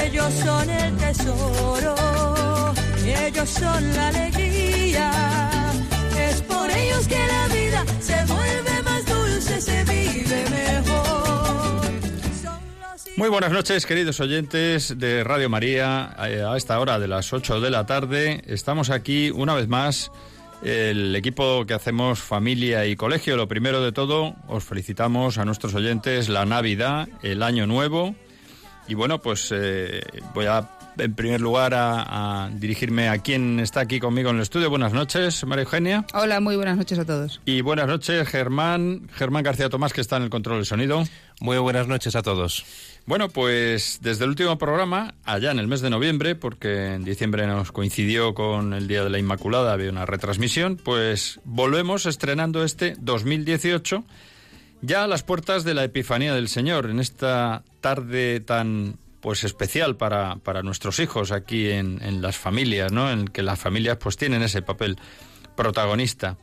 Ellos son el tesoro, ellos son la alegría. Es por ellos que la vida se vuelve más dulce, se vive mejor. Muy buenas noches, queridos oyentes de Radio María. Eh, A esta hora de las 8 de la tarde estamos aquí una vez más. El equipo que hacemos familia y colegio, lo primero de todo, os felicitamos a nuestros oyentes la Navidad, el Año Nuevo. Y bueno, pues eh, voy a, en primer lugar, a, a dirigirme a quien está aquí conmigo en el estudio. Buenas noches, María Eugenia. Hola, muy buenas noches a todos. Y buenas noches, Germán, Germán García Tomás, que está en el control del sonido. Muy buenas noches a todos. Bueno, pues desde el último programa, allá en el mes de noviembre, porque en diciembre nos coincidió con el Día de la Inmaculada, había una retransmisión, pues volvemos estrenando este 2018 ya a las puertas de la Epifanía del Señor, en esta tarde tan pues especial para, para nuestros hijos aquí en, en las familias, ¿no? En que las familias pues tienen ese papel protagonista.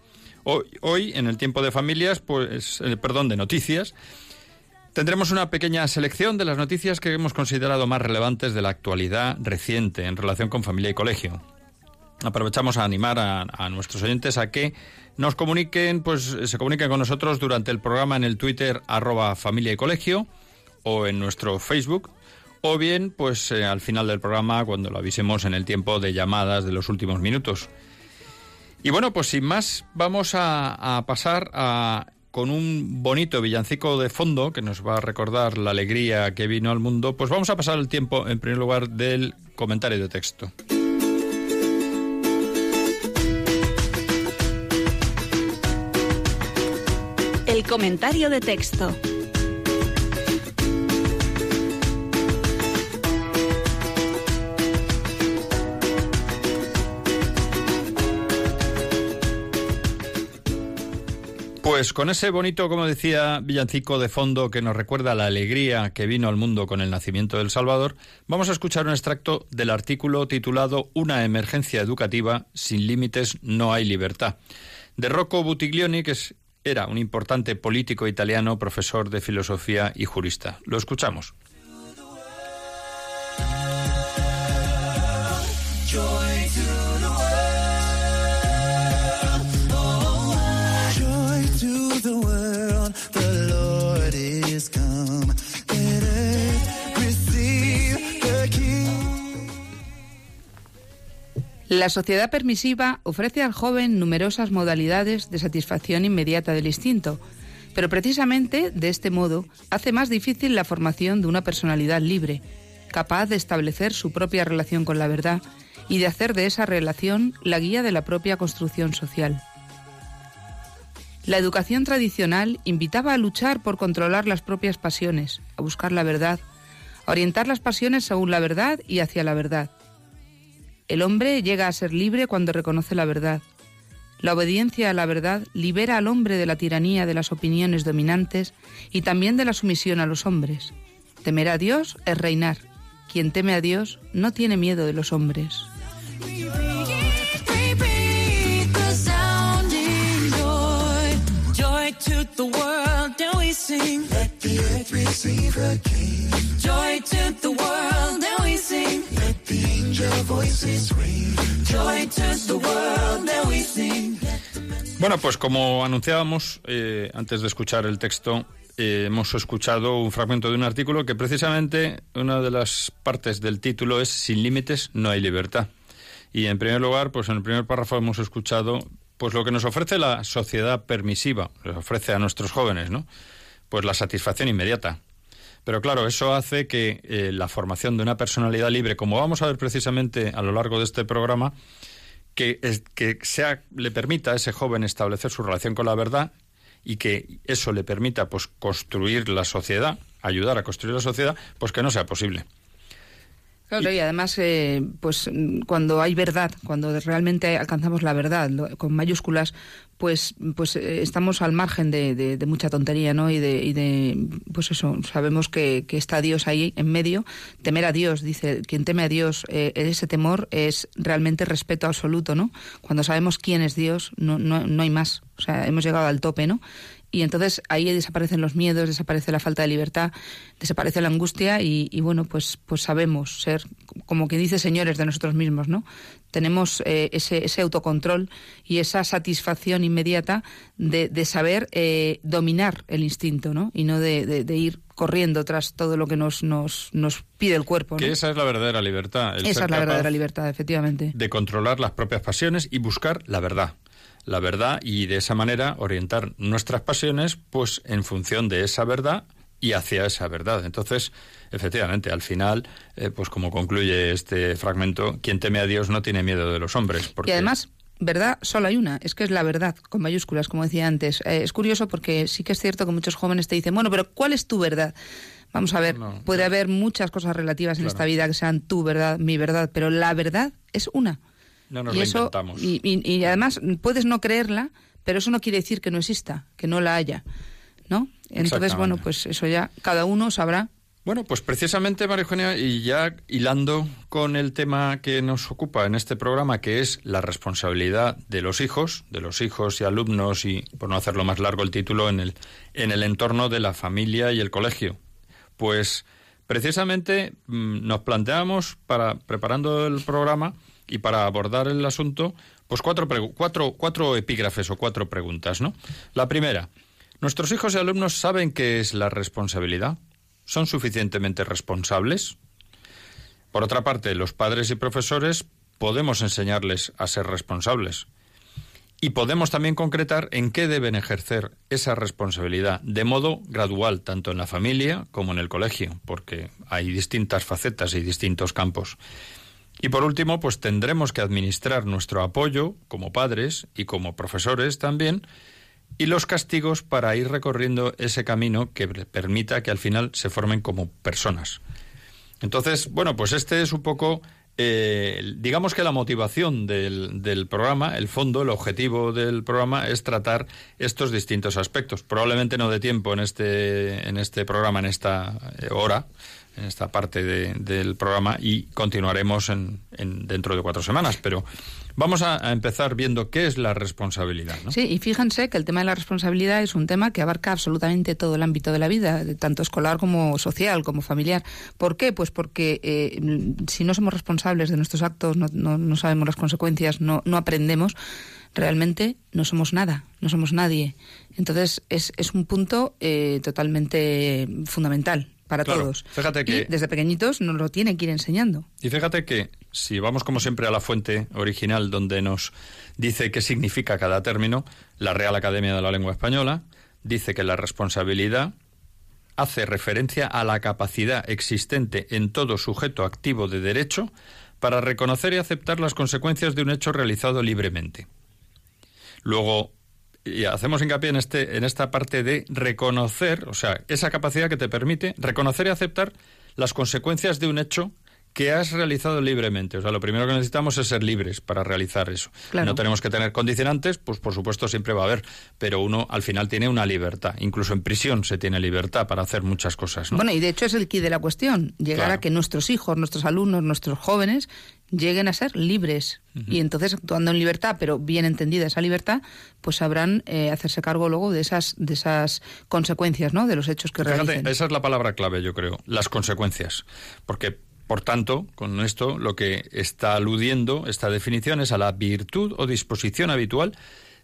Hoy, hoy en el tiempo de familias, pues, eh, perdón, de noticias, Tendremos una pequeña selección de las noticias que hemos considerado más relevantes de la actualidad reciente en relación con familia y colegio. Aprovechamos a animar a, nuestros oyentes a que nos comuniquen, pues se comuniquen con nosotros durante el programa en el Twitter arroba familia y colegio o en nuestro Facebook o bien pues eh, al final del programa cuando lo avisemos en el tiempo de llamadas de los últimos minutos. Y bueno, pues sin más vamos a, a pasar a con un bonito villancico de fondo que nos va a recordar la alegría que vino al mundo, pues vamos a pasar el tiempo en primer lugar del comentario de texto. El comentario de texto. Pues con ese bonito, como decía Villancico de fondo, que nos recuerda la alegría que vino al mundo con el nacimiento del Salvador, vamos a escuchar un extracto del artículo titulado Una emergencia educativa, sin límites no hay libertad, de Rocco Buttiglioni, que es- era un importante político italiano, profesor de filosofía y jurista. Lo escuchamos. La sociedad permisiva ofrece al joven numerosas modalidades de satisfacción inmediata del instinto, pero precisamente de este modo hace más difícil la formación de una personalidad libre, capaz de establecer su propia relación con la verdad y de hacer de esa relación la guía de la propia construcción social. La educación tradicional invitaba a luchar por controlar las propias pasiones, a buscar la verdad, a orientar las pasiones según la verdad y hacia la verdad. El hombre llega a ser libre cuando reconoce la verdad. La obediencia a la verdad libera al hombre de la tiranía de las opiniones dominantes y también de la sumisión a los hombres. Temer a Dios es reinar. Quien teme a Dios no tiene miedo de los hombres. We sing. Let the earth receive King. Joy to the world, we sing. Let the angel voices ring. Joy to the world, we sing. Bueno, pues como anunciábamos eh, antes de escuchar el texto, eh, hemos escuchado un fragmento de un artículo que precisamente una de las partes del título es Sin límites no hay libertad. Y en primer lugar, pues en el primer párrafo hemos escuchado pues lo que nos ofrece la sociedad permisiva, les ofrece a nuestros jóvenes, ¿no? Pues la satisfacción inmediata. Pero claro, eso hace que eh, la formación de una personalidad libre, como vamos a ver precisamente a lo largo de este programa, que, que sea, le permita a ese joven establecer su relación con la verdad y que eso le permita pues construir la sociedad, ayudar a construir la sociedad, pues que no sea posible. Claro, y además, eh, pues mm, cuando hay verdad, cuando realmente alcanzamos la verdad, lo- con mayúsculas, pues, pues eh, estamos al margen de, de- de mucha tontería, ¿no? Y de, y de, pues eso, sabemos que, que está Dios ahí en medio. Temer a Dios, dice, quien teme a Dios, eh, ese temor es realmente respeto absoluto, ¿no? Cuando sabemos quién es Dios, no, no, no hay más. O sea, hemos llegado al tope, ¿no? Y entonces ahí desaparecen los miedos, desaparece la falta de libertad, desaparece la angustia y, y bueno, pues, pues sabemos ser, como quien dice, señores de nosotros mismos, ¿no? Tenemos eh, ese, ese autocontrol y esa satisfacción inmediata de, de saber eh, dominar el instinto, ¿no? Y no de, de- de ir corriendo tras todo lo que nos, nos, nos pide el cuerpo, ¿no? Que esa es la verdadera libertad. el Esa es la verdadera libertad, efectivamente. De controlar las propias pasiones y buscar la verdad. La verdad y de esa manera orientar nuestras pasiones pues en función de esa verdad y hacia esa verdad. Entonces, efectivamente, al final, eh, pues como concluye este fragmento, quien teme a Dios no tiene miedo de los hombres. Porque Y además, verdad solo hay una, es que es la verdad, con mayúsculas, como decía antes. Eh, es curioso porque sí que es cierto que muchos jóvenes te dicen, bueno, pero ¿cuál es tu verdad? Vamos a ver, No, puede haber muchas cosas relativas en Claro. esta vida que sean tu verdad, mi verdad, pero la verdad es una. No nos y lo eso, inventamos. y, y- y además puedes no creerla, pero eso no quiere decir que no exista, que no la haya, ¿no? Entonces, bueno, pues eso ya cada uno sabrá. Bueno, pues precisamente, María Eugenia, y ya hilando con el tema que nos ocupa en este programa, que es la responsabilidad de los hijos, de los hijos y alumnos, y por no hacerlo más largo el título, en el, en el entorno de la familia y el colegio. Pues precisamente mm, nos planteamos, para, preparando el programa y para abordar el asunto, pues cuatro, cuatro, cuatro epígrafes o cuatro preguntas, ¿no? La primera, ¿nuestros hijos y alumnos saben qué es la responsabilidad? ¿Son suficientemente responsables? Por otra parte, los padres y profesores podemos enseñarles a ser responsables. Y podemos también concretar en qué deben ejercer esa responsabilidad de modo gradual, tanto en la familia como en el colegio, porque hay distintas facetas y distintos campos. Y por último, pues tendremos que administrar nuestro apoyo como padres y como profesores también, y los castigos para ir recorriendo ese camino que permita que al final se formen como personas. Entonces, bueno, pues este es un poco, eh, digamos que la motivación del, del programa, el fondo, el objetivo del programa es tratar estos distintos aspectos. Probablemente no de tiempo en este, en este programa, en esta eh, hora, en esta parte de- del programa y continuaremos en, en- dentro de cuatro semanas. Pero vamos a, empezar viendo qué es la responsabilidad. Sí, y fíjense que el tema de la responsabilidad es un tema que abarca absolutamente todo el ámbito de la vida, tanto escolar como social, como familiar. ¿Por qué? Pues porque eh, si no somos responsables de nuestros actos, no, no- no sabemos las consecuencias, no, no aprendemos, realmente no somos nada, no somos nadie. Entonces es, es un punto eh, totalmente fundamental para Claro, todos. fíjate que- Y desde pequeñitos nos lo tienen que ir enseñando. Y fíjate que si vamos como siempre a la fuente original donde nos dice qué significa cada término, la Real Academia de la Lengua Española dice que la responsabilidad hace referencia a la capacidad existente en todo sujeto activo de derecho para reconocer y aceptar las consecuencias de un hecho realizado libremente. Luego, y hacemos hincapié en, este, en esta parte de reconocer, o sea, esa capacidad que te permite reconocer y aceptar las consecuencias de un hecho que has realizado libremente. O sea, lo primero que necesitamos es ser libres para realizar eso. Claro. No tenemos que tener condicionantes, pues por supuesto siempre va a haber, pero uno al final tiene una libertad. Incluso en prisión se tiene libertad para hacer muchas cosas. ¿no? Bueno, y de hecho es el key de la cuestión, llegar Claro. a que nuestros hijos, nuestros alumnos, nuestros jóvenes lleguen a ser libres. Y entonces, actuando en libertad, pero bien entendida esa libertad, pues sabrán eh, hacerse cargo luego de esas, de esas consecuencias, ¿no? De los hechos que Fíjate, realicen. esa es la palabra clave, yo creo, las consecuencias. Porque, por tanto, con esto lo que está aludiendo esta definición es a la virtud o disposición habitual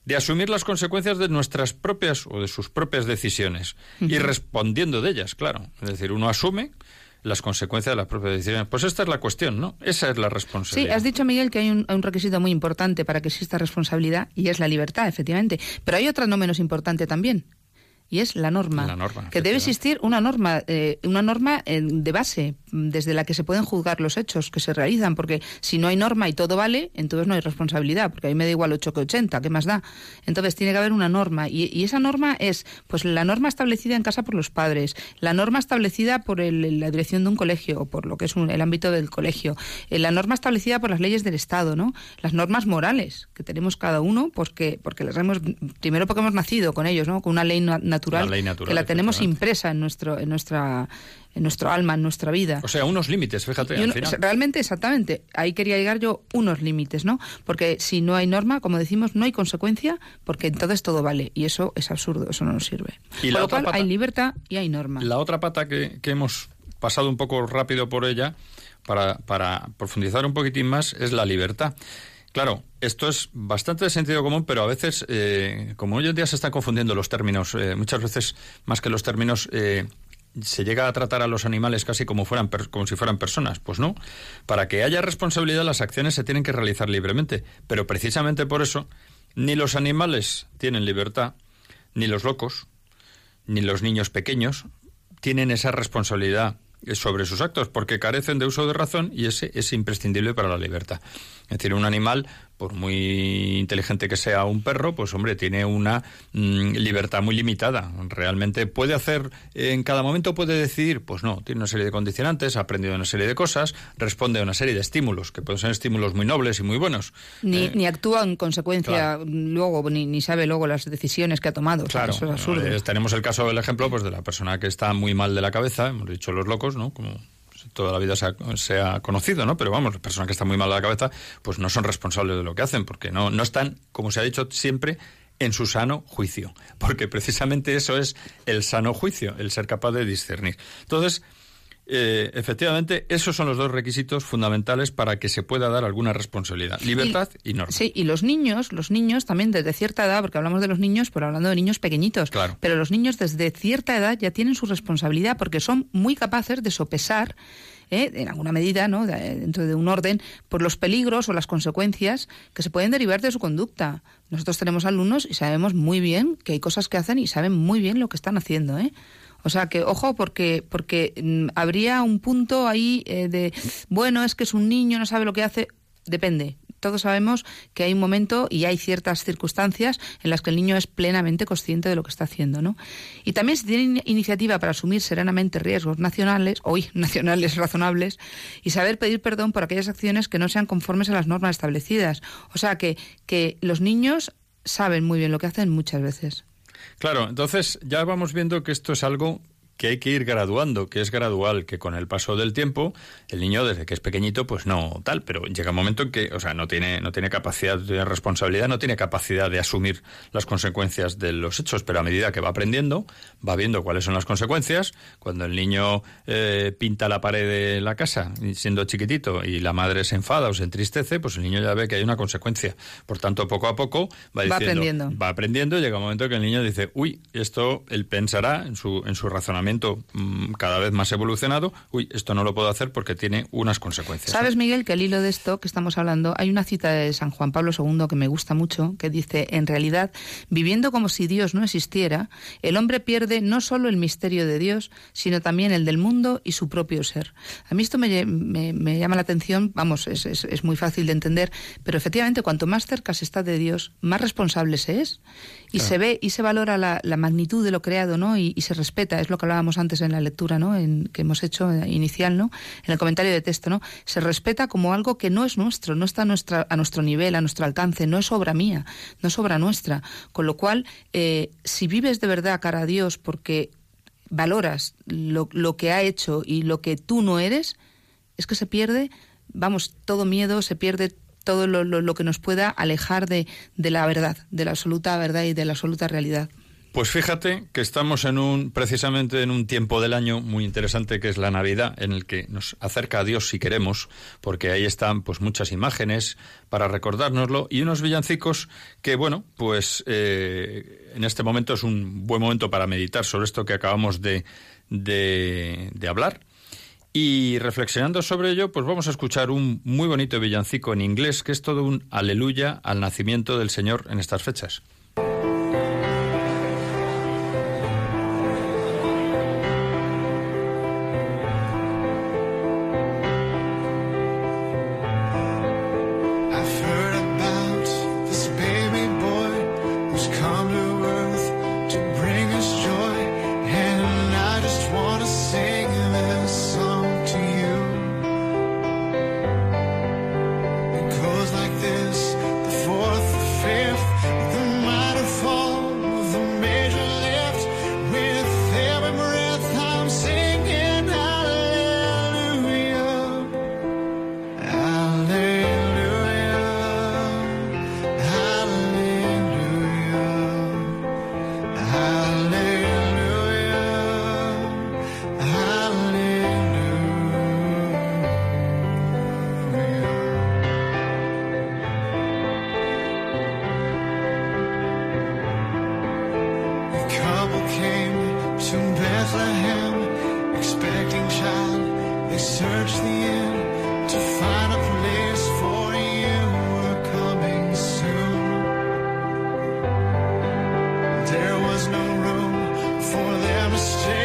de asumir las consecuencias de nuestras propias o de sus propias decisiones y respondiendo de ellas, claro. Es decir, uno asume las consecuencias de las propias decisiones. Pues esta es la cuestión, ¿no? Esa es la Sí, responsabilidad. has dicho, Miguel, que hay un, un requisito muy importante para que exista responsabilidad y es la libertad, efectivamente. Pero hay otra no menos importante también. Y es la norma. La norma, que debe existir una norma, eh, una norma eh, de base, mm, desde la que se pueden juzgar los hechos que se realizan, porque si no hay norma y todo vale, entonces no hay responsabilidad, porque a mí me da igual 8 que 80, ¿qué más da? Entonces tiene que haber una norma, y, y esa norma es pues la norma establecida en casa por los padres, la norma establecida por el- la dirección de un colegio, o por lo que es un- el ámbito del colegio, eh, la norma establecida por las leyes del Estado, ¿no? Las normas morales que tenemos cada uno, porque, porque las hemos, primero porque hemos nacido con ellos, ¿no? Con una ley na- natural, La ley natural, que la tenemos impresa en nuestro, en nuestra, en nuestro alma, en nuestra vida. O sea, unos límites, fíjate, al final. realmente, exactamente, ahí quería llegar yo unos límites, ¿no? Porque si no hay norma, como decimos, no hay consecuencia, porque entonces todo vale, y eso es absurdo, eso no nos sirve. Y lo cual pata- hay libertad y hay norma. La otra pata que, que hemos pasado un poco rápido por ella, para, para profundizar un poquitín más, es la libertad. Claro, esto es bastante de sentido común, pero a veces, eh, como hoy en día se están confundiendo los términos, eh, muchas veces más que los términos, eh, se llega a tratar a los animales casi como, si fueran personas. Pues no. Para que haya responsabilidad, las acciones se tienen que realizar libremente. Pero precisamente por eso, ni los animales tienen libertad, ni los locos, ni los niños pequeños tienen esa responsabilidad sobre sus actos porque carecen de uso de razón y ese es imprescindible para la libertad. Es decir, un animal, por muy inteligente que sea un perro, pues hombre, tiene una mm, libertad muy limitada. Realmente puede hacer, en cada momento puede decidir, pues no, tiene una serie de condicionantes, ha aprendido una serie de cosas, responde a una serie de estímulos, que pueden ser estímulos muy nobles y muy buenos. Ni, Eh, ni actúa en consecuencia claro. luego, ni, ni sabe luego las decisiones que ha tomado. O sea, Claro, eso es absurdo. eh, tenemos el caso, el ejemplo, pues de la persona que está muy mal de la cabeza, hemos dicho los locos, ¿no? Como toda la vida se ha, se ha conocido, ¿no? Pero vamos, la persona que está muy mal de la cabeza, pues no son responsables de lo que hacen, porque no, no están, como se ha dicho siempre, en su sano juicio, porque precisamente eso es el sano juicio, el ser capaz de discernir. Entonces, eh, efectivamente, esos son los dos requisitos fundamentales para que se pueda dar alguna responsabilidad, libertad y, norma. Sí, y los niños, los niños también desde cierta edad, porque hablamos de los niños, pero hablando de niños pequeñitos, Claro. pero los niños desde cierta edad ya tienen su responsabilidad porque son muy capaces de sopesar, ¿eh? en alguna medida, ¿no? De- dentro de un orden, por los peligros o las consecuencias que se pueden derivar de su conducta. Nosotros tenemos alumnos y sabemos muy bien que hay cosas que hacen y saben muy bien lo que están haciendo, ¿eh? O sea que, ojo, porque, porque mm, habría un punto ahí eh, de, bueno, es que es un niño, no sabe lo que hace. Depende. Todos sabemos que hay un momento y hay ciertas circunstancias en las que el niño es plenamente consciente de lo que está haciendo, ¿no? Y también si tiene in- iniciativa para asumir serenamente riesgos nacionales, hoy nacionales razonables, y saber pedir perdón por aquellas acciones que no sean conformes a las normas establecidas. O sea que, que los niños saben muy bien lo que hacen muchas veces. Claro, entonces ya vamos viendo que esto es algo que hay que ir graduando, que es gradual, que con el paso del tiempo el niño desde que es pequeñito pues no tal, pero llega un momento en que, o sea, no tiene no tiene capacidad de responsabilidad, no tiene capacidad de asumir las consecuencias de los hechos, pero a medida que va aprendiendo, va viendo cuáles son las consecuencias. Cuando el niño eh, pinta la pared de la casa siendo chiquitito y la madre se enfada o se entristece, pues el niño ya ve que hay una consecuencia. Por tanto, poco a poco va, Va diciendo, aprendiendo. va aprendiendo y llega un momento que el niño dice, uy, esto él pensará en su, en su razonamiento mm, cada vez más evolucionado, uy, esto no lo puedo hacer porque tiene unas consecuencias. ¿Sabes, Miguel, que al hilo de esto que estamos hablando, hay una cita de San Juan Pablo II que me gusta mucho, que dice, en realidad, viviendo como si Dios no existiera, el hombre pierde no solo el misterio de Dios, sino también el del mundo y su propio ser. A mí esto me, me- me llama la atención, vamos, es, es- es muy fácil de entender, pero efectivamente, cuanto más cerca se está de Dios, más responsable se es. Y se ve y se valora la, la magnitud de lo creado, ¿no? Y, y se respeta, es lo que hablábamos antes en la lectura, ¿no? En, que hemos hecho eh, inicial, ¿no? En el comentario de texto, ¿no? Se respeta como algo que no es nuestro, no está a, nuestra, a nuestro nivel, a nuestro alcance, no es obra mía, no es obra nuestra. Con lo cual, eh, si vives de verdad cara a Dios porque valoras lo, lo que ha hecho y lo que tú no eres, es que se pierde, vamos, todo miedo, se pierde todo lo, lo- que nos pueda alejar de, de la verdad, de la absoluta verdad y de la absoluta realidad. Pues fíjate que estamos en un precisamente en un tiempo del año muy interesante que es la Navidad, en el que nos acerca a Dios si queremos, porque ahí están pues muchas imágenes para recordárnoslo y unos villancicos que bueno, pues eh, en este momento es un buen momento para meditar sobre esto que acabamos de, de, de hablar. Y reflexionando sobre ello, pues vamos a escuchar un muy bonito villancico en inglés que es todo un aleluya al nacimiento del Señor en estas fechas. Christian.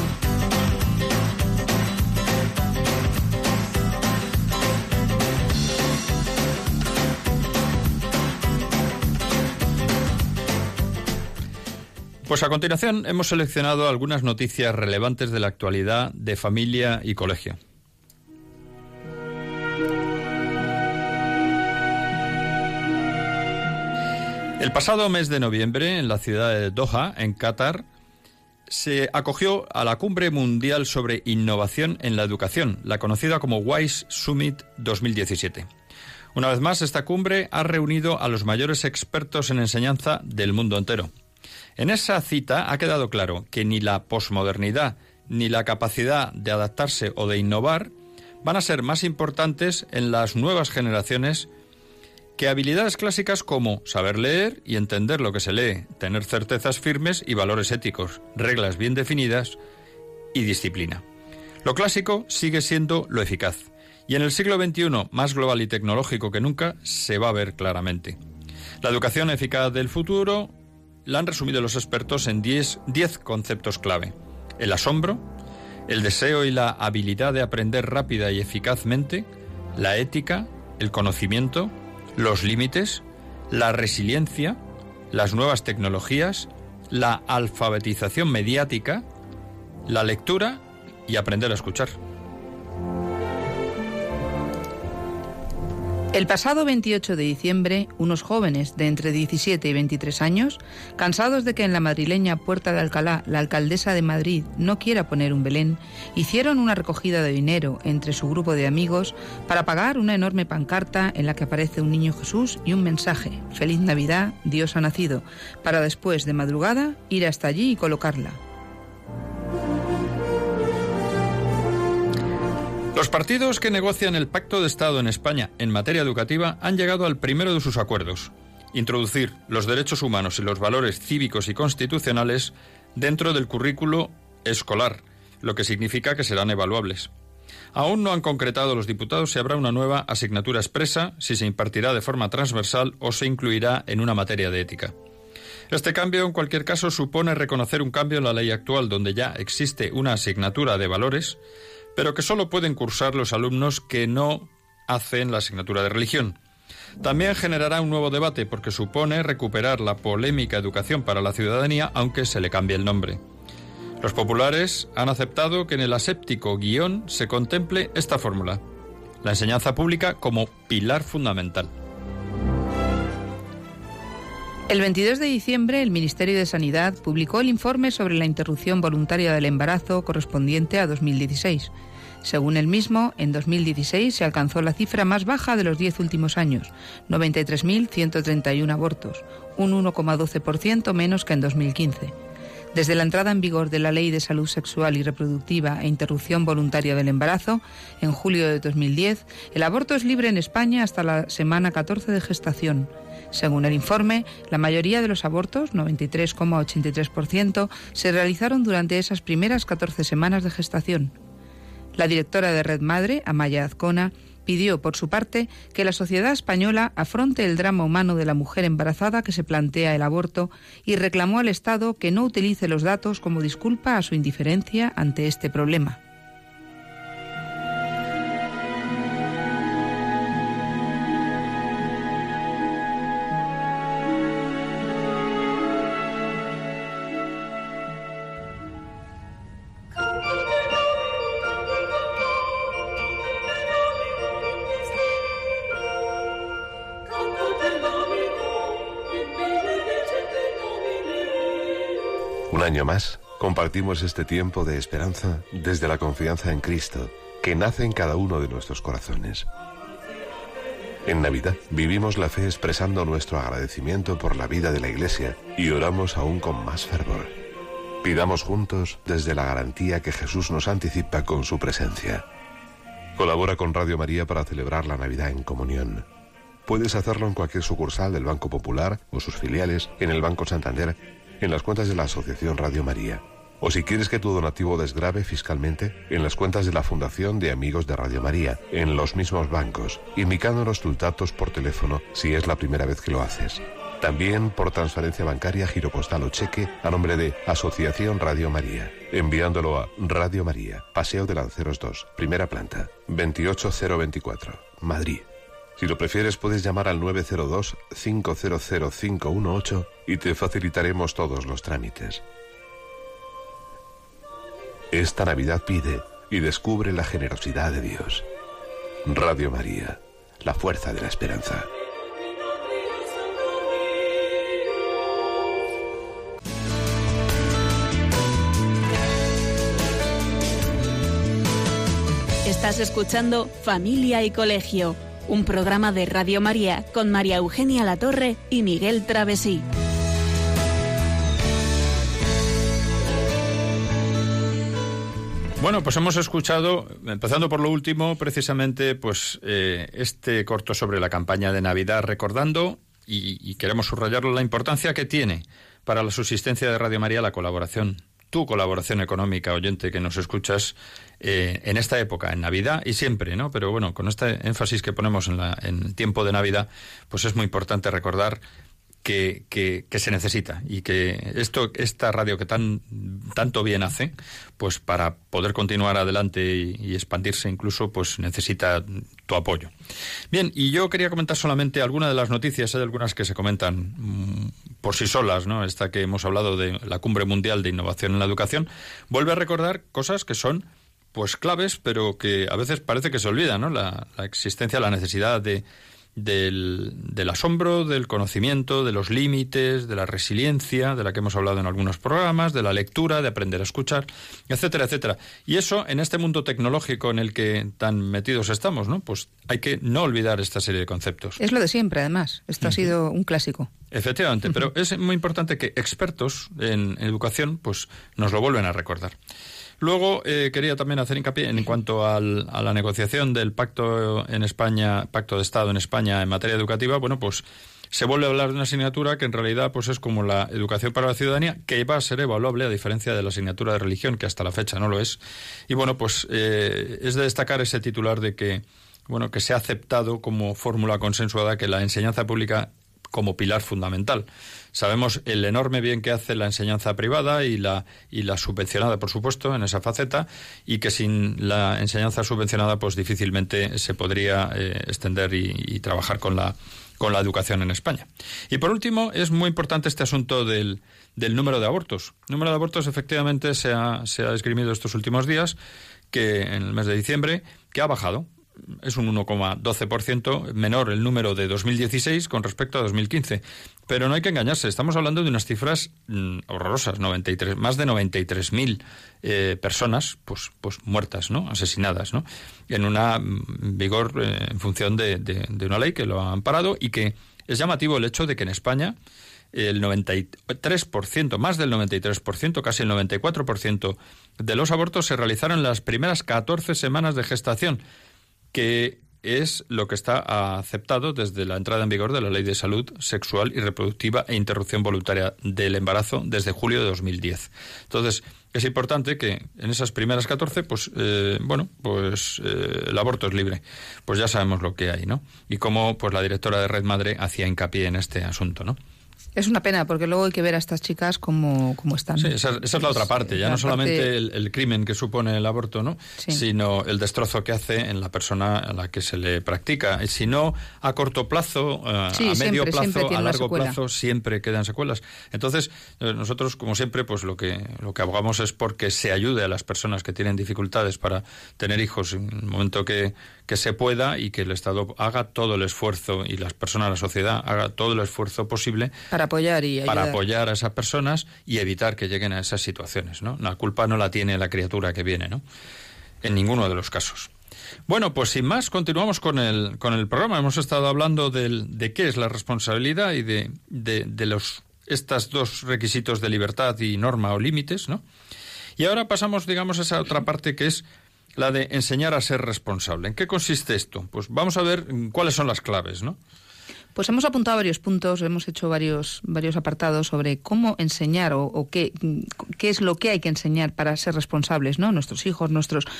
Pues a continuación hemos seleccionado algunas noticias relevantes de la actualidad de familia y colegio. El pasado mes de noviembre, en la ciudad de Doha, en Qatar, se acogió a la Cumbre Mundial sobre Innovación en la Educación, la conocida como WISE Summit 2017. Una vez más, esta cumbre ha reunido a los mayores expertos en enseñanza del mundo entero. En esa cita ha quedado claro que ni la posmodernidad ni la capacidad de adaptarse o de innovar van a ser más importantes en las nuevas generaciones que habilidades clásicas como saber leer y entender lo que se lee, tener certezas firmes y valores éticos, reglas bien definidas y disciplina. Lo clásico sigue siendo lo eficaz, y en el siglo XXI, más global y tecnológico que nunca, se va a ver claramente. La educación eficaz del futuro la han resumido los expertos en 10 conceptos clave. El asombro, el deseo y la habilidad de aprender rápida y eficazmente, la ética, el conocimiento, los límites, la resiliencia, las nuevas tecnologías, la alfabetización mediática, la lectura y aprender a escuchar. El pasado 28 de diciembre, unos jóvenes de entre 17 y 23 años, cansados de que en la madrileña Puerta de Alcalá la alcaldesa de Madrid no quiera poner un Belén, hicieron una recogida de dinero entre su grupo de amigos para pagar una enorme pancarta en la que aparece un niño Jesús y un mensaje, Feliz Navidad, Dios ha nacido, para después de madrugada ir hasta allí y colocarla. Los partidos que negocian el Pacto de Estado en España en materia educativa han llegado al primero de sus acuerdos, introducir los derechos humanos y los valores cívicos y constitucionales dentro del currículo escolar, lo que significa que serán evaluables. Aún no han concretado los diputados si habrá una nueva asignatura expresa, si se impartirá de forma transversal o se incluirá en una materia de ética. Este cambio, en cualquier caso, supone reconocer un cambio en la ley actual, donde ya existe una asignatura de valores, pero que solo pueden cursar los alumnos que no hacen la asignatura de religión. También generará un nuevo debate porque supone recuperar la polémica educación para la ciudadanía, aunque se le cambie el nombre. Los populares han aceptado que en el aséptico guion se contemple esta fórmula, la enseñanza pública como pilar fundamental. El 22 de diciembre, el Ministerio de Sanidad publicó el informe sobre la interrupción voluntaria del embarazo correspondiente a 2016. Según el mismo, en 2016 se alcanzó la cifra más baja de los 10 últimos años, 93.131 abortos, un 1,12% menos que en 2015. Desde la entrada en vigor de la Ley de Salud Sexual y Reproductiva e Interrupción Voluntaria del Embarazo, en julio de 2010, el aborto es libre en España hasta la semana 14 de gestación. Según el informe, la mayoría de los abortos, 93,83%, se realizaron durante esas primeras 14 semanas de gestación. La directora de Red Madre, Amaya Azcona, pidió, por su parte, que la sociedad española afronte el drama humano de la mujer embarazada que se plantea el aborto y reclamó al Estado que no utilice los datos como disculpa a su indiferencia ante este problema. Compartimos este tiempo de esperanza desde la confianza en Cristo, que nace en cada uno de nuestros corazones. En Navidad vivimos la fe expresando nuestro agradecimiento por la vida de la Iglesia y oramos aún con más fervor. Pidamos juntos desde la garantía que Jesús nos anticipa con su presencia. Colabora con Radio María para celebrar la Navidad en comunión. Puedes hacerlo en cualquier sucursal del Banco Popular o sus filiales, en el Banco Santander, en las cuentas de la Asociación Radio María. O si quieres que tu donativo desgrave fiscalmente, en las cuentas de la Fundación de Amigos de Radio María, en los mismos bancos, indicándonos tus datos por teléfono si es la primera vez que lo haces. También por transferencia bancaria, giro postal o cheque a nombre de Asociación Radio María, enviándolo a Radio María, Paseo de Lanceros 2, primera planta, 28024, Madrid. Si lo prefieres puedes llamar al 902-500-518 y te facilitaremos todos los trámites. Esta Navidad pide y descubre la generosidad de Dios. Radio María, la fuerza de la esperanza. Estás escuchando Familia y Colegio, un programa de Radio María con María Eugenia Latorre y Miguel Travesí. Bueno, pues hemos escuchado, empezando por lo último, precisamente, pues eh, este corto sobre la campaña de Navidad, recordando y, y queremos subrayarlo la importancia que tiene para la subsistencia de Radio María la colaboración, tu colaboración económica, oyente que nos escuchas eh, en esta época, en Navidad y siempre, ¿no? Pero bueno, con este énfasis que ponemos en, la, en el tiempo de Navidad, pues es muy importante recordar que, que, se necesita y que esto, esta radio que tan, tanto bien hace, pues para poder continuar adelante y, expandirse incluso, pues necesita tu apoyo. Bien, y yo quería comentar solamente algunas de las noticias, hay algunas que se comentan mmm, por sí solas, ¿no? Esta que hemos hablado de la Cumbre Mundial de Innovación en la Educación, vuelve a recordar cosas que son pues claves, pero que a veces parece que se olvidan, ¿no? La, la existencia, la necesidad de del, del, asombro, del conocimiento, de los límites, de la resiliencia, de la que hemos hablado en algunos programas, de la lectura, de aprender a escuchar, etcétera, etcétera. Y eso, en este mundo tecnológico en el que tan metidos estamos, ¿no? Pues hay que no olvidar esta serie de conceptos. Es lo de siempre, además. Esto uh -huh. ha sido un clásico. Efectivamente, uh -huh. pero es muy importante que expertos en educación, pues, nos lo vuelven a recordar. Luego eh, quería también hacer hincapié en cuanto al, a la negociación del pacto en España, pacto de Estado en España en materia educativa. Bueno, pues se vuelve a hablar de una asignatura que en realidad pues es como la educación para la ciudadanía, que va a ser evaluable a diferencia de la asignatura de religión, que hasta la fecha no lo es. Y bueno, pues eh, es de destacar ese titular de que bueno que se ha aceptado como fórmula consensuada que la enseñanza pública como pilar fundamental. Sabemos el enorme bien que hace la enseñanza privada y la, y la subvencionada, por supuesto, en esa faceta, y que sin la enseñanza subvencionada, pues difícilmente se podría eh, extender y, trabajar con la, con la educación en España. Y por último, es muy importante este asunto del, del número de abortos. El número de abortos, efectivamente, se ha, se ha esgrimido estos últimos días, que en el mes de diciembre, que ha bajado es un 1,12% menor el número de 2016 con respecto a 2015. Pero no hay que engañarse, estamos hablando de unas cifras mm, horrorosas, 93, más de 93.000 eh, personas pues, pues muertas, ¿no? asesinadas, ¿no? en una mm, vigor eh, en función de, de- una ley que lo ha amparado y que es llamativo el hecho de que en España el 93%, más del 93%, casi el 94% de los abortos se realizaron en las primeras 14 semanas de gestación, que es lo que está aceptado desde la entrada en vigor de la Ley de Salud Sexual y Reproductiva e Interrupción Voluntaria del Embarazo desde julio de 2010. Entonces, es importante que en esas primeras 14, pues, eh, bueno, pues eh, el aborto es libre. Pues ya sabemos lo que hay, ¿no? Y cómo, pues, la directora de Red Madre hacía hincapié en este asunto, ¿no? Es una pena, porque luego hay que ver a estas chicas cómo, cómo están. Sí, esa, esa es la otra parte, ya la no solamente parte- el, el crimen que supone el aborto, ¿no? Sí. Sino el destrozo que hace en la persona a la que se le practica. Y si no a corto plazo, eh, Sí, a medio siempre, plazo, a largo plazo, siempre quedan secuelas. Entonces, eh, nosotros, como siempre, pues lo que, lo que abogamos es porque se ayude a las personas que tienen dificultades para tener hijos en el momento que, que se pueda y que el Estado haga todo el esfuerzo y las personas, la sociedad, haga todo el esfuerzo posible Para apoyar y ayudar. para apoyar a esas personas y evitar que lleguen a esas situaciones, ¿no? La culpa no la tiene la criatura que viene, ¿no? En ninguno de los casos. Bueno, pues sin más, continuamos con el, con el programa. Hemos estado hablando del, de qué es la responsabilidad y de, de, de los estos dos requisitos de libertad y norma o límites, ¿no? Y ahora pasamos, digamos, a esa otra parte que es la de enseñar a ser responsable. ¿En qué consiste esto? Pues vamos a ver cuáles son las claves, ¿no? Pues hemos apuntado varios puntos, hemos hecho varios, varios apartados sobre cómo enseñar o, o qué, qué es lo que hay que enseñar para ser responsables, ¿no? Nuestros hijos, nuestros, ¿Cómo